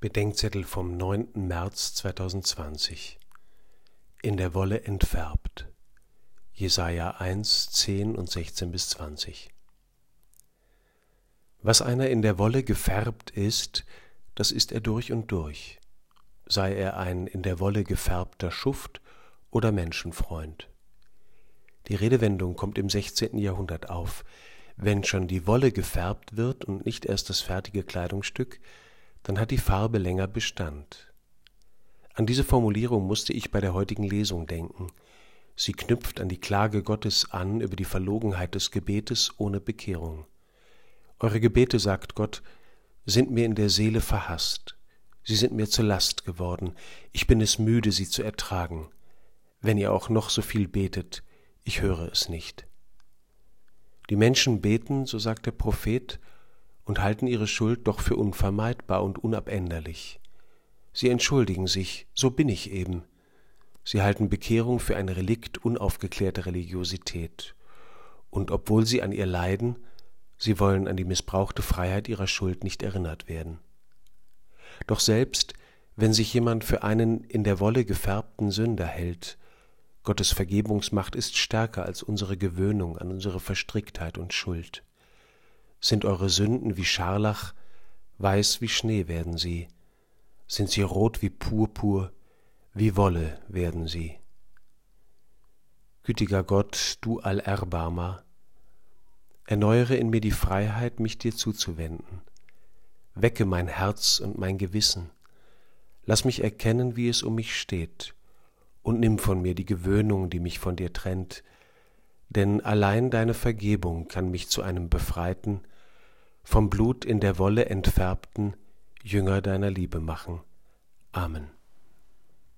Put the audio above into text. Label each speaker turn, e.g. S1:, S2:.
S1: Bedenkzettel vom 9. März 2020 In der Wolle entfärbt. Jesaja 1, 10 und 16 bis 20. Was einer in der Wolle gefärbt ist, das ist er durch und durch, sei er ein in der Wolle gefärbter Schuft oder Menschenfreund. Die Redewendung kommt im 16. Jahrhundert auf. Wenn schon die Wolle gefärbt wird und nicht erst das fertige Kleidungsstück, dann hat die Farbe länger Bestand. An diese Formulierung musste ich bei der heutigen Lesung denken. Sie knüpft an die Klage Gottes an über die Verlogenheit des Gebetes ohne Bekehrung. Eure Gebete, sagt Gott, sind mir in der Seele verhasst. Sie sind mir zur Last geworden. Ich bin es müde, sie zu ertragen. Wenn ihr auch noch so viel betet, ich höre es nicht. Die Menschen beten, so sagt der Prophet, und halten ihre Schuld doch für unvermeidbar und unabänderlich. Sie entschuldigen sich, so bin ich eben. Sie halten Bekehrung für ein Relikt unaufgeklärter Religiosität. Und obwohl sie an ihr leiden, sie wollen an die missbrauchte Freiheit ihrer Schuld nicht erinnert werden. Doch selbst, wenn sich jemand für einen in der Wolle gefärbten Sünder hält, Gottes Vergebungsmacht ist stärker als unsere Gewöhnung an unsere Verstricktheit und Schuld. Sind eure Sünden wie Scharlach, weiß wie Schnee werden sie, sind sie rot wie Purpur, wie Wolle werden sie. Gütiger Gott, du Allerbarmer, erneuere in mir die Freiheit, mich dir zuzuwenden. Wecke mein Herz und mein Gewissen. Lass mich erkennen, wie es um mich steht, und nimm von mir die Gewöhnung, die mich von dir trennt, denn allein deine Vergebung kann mich zu einem befreiten, vom Blut in der Wolle entfärbten Jünger deiner Liebe machen. Amen.